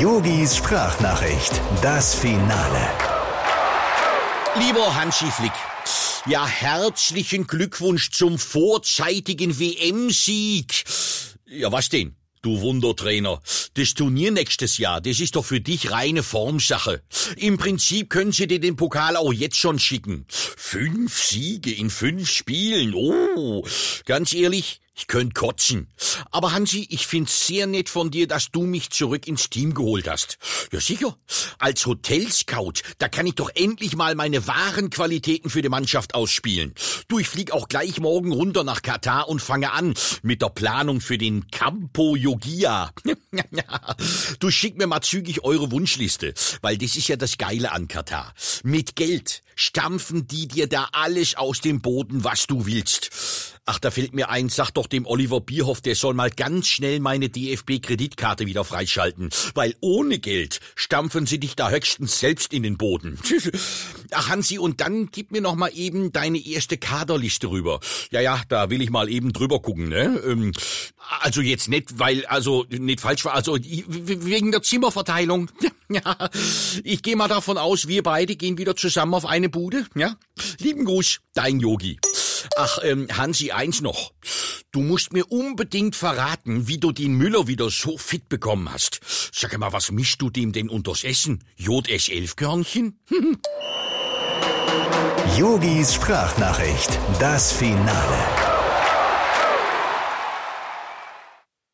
Yogis Sprachnachricht, das Finale. Lieber Hansi Flick, ja, herzlichen Glückwunsch zum vorzeitigen WM-Sieg. Ja, was denn? Du Wundertrainer. Das Turnier nächstes Jahr, das ist doch für dich reine Formsache. Im Prinzip können sie dir den Pokal auch jetzt schon schicken. Fünf Siege in fünf Spielen. Oh, ganz ehrlich, ich könnte kotzen. Aber Hansi, ich find's sehr nett von dir, dass du mich zurück ins Team geholt hast. Ja sicher. Als Hotelscout, da kann ich doch endlich mal meine wahren Qualitäten für die Mannschaft ausspielen. Du, ich flieg auch gleich morgen runter nach Katar und fange an mit der Planung für den Campo Yogia. du schick mir mal zügig eure Wunschliste, weil das ist ja das Geile an Katar. Mit Geld stampfen die dir da alles aus dem Boden, was du willst. Ach, da fällt mir ein, sag doch dem Oliver Bierhoff, der soll mal ganz schnell meine DFB-Kreditkarte wieder freischalten, weil ohne Geld stampfen sie dich da höchstens selbst in den Boden. Ach, Hansi, und dann gib mir noch mal eben deine erste Kaderliste rüber. Ja, ja, da will ich mal eben drüber gucken, ne? Ähm, also jetzt nicht, weil, also nicht falsch war, also wegen der Zimmerverteilung. Ja, ich gehe mal davon aus, wir beide gehen wieder zusammen auf eine Bude, ja? Lieben Gruß, dein Yogi. Ach, ähm, Hansi, eins noch. Du musst mir unbedingt verraten, wie du den Müller wieder so fit bekommen hast. Sag mal, was mischst du dem denn unters Essen? Jod S11-Körnchen? Yogis Sprachnachricht, das Finale.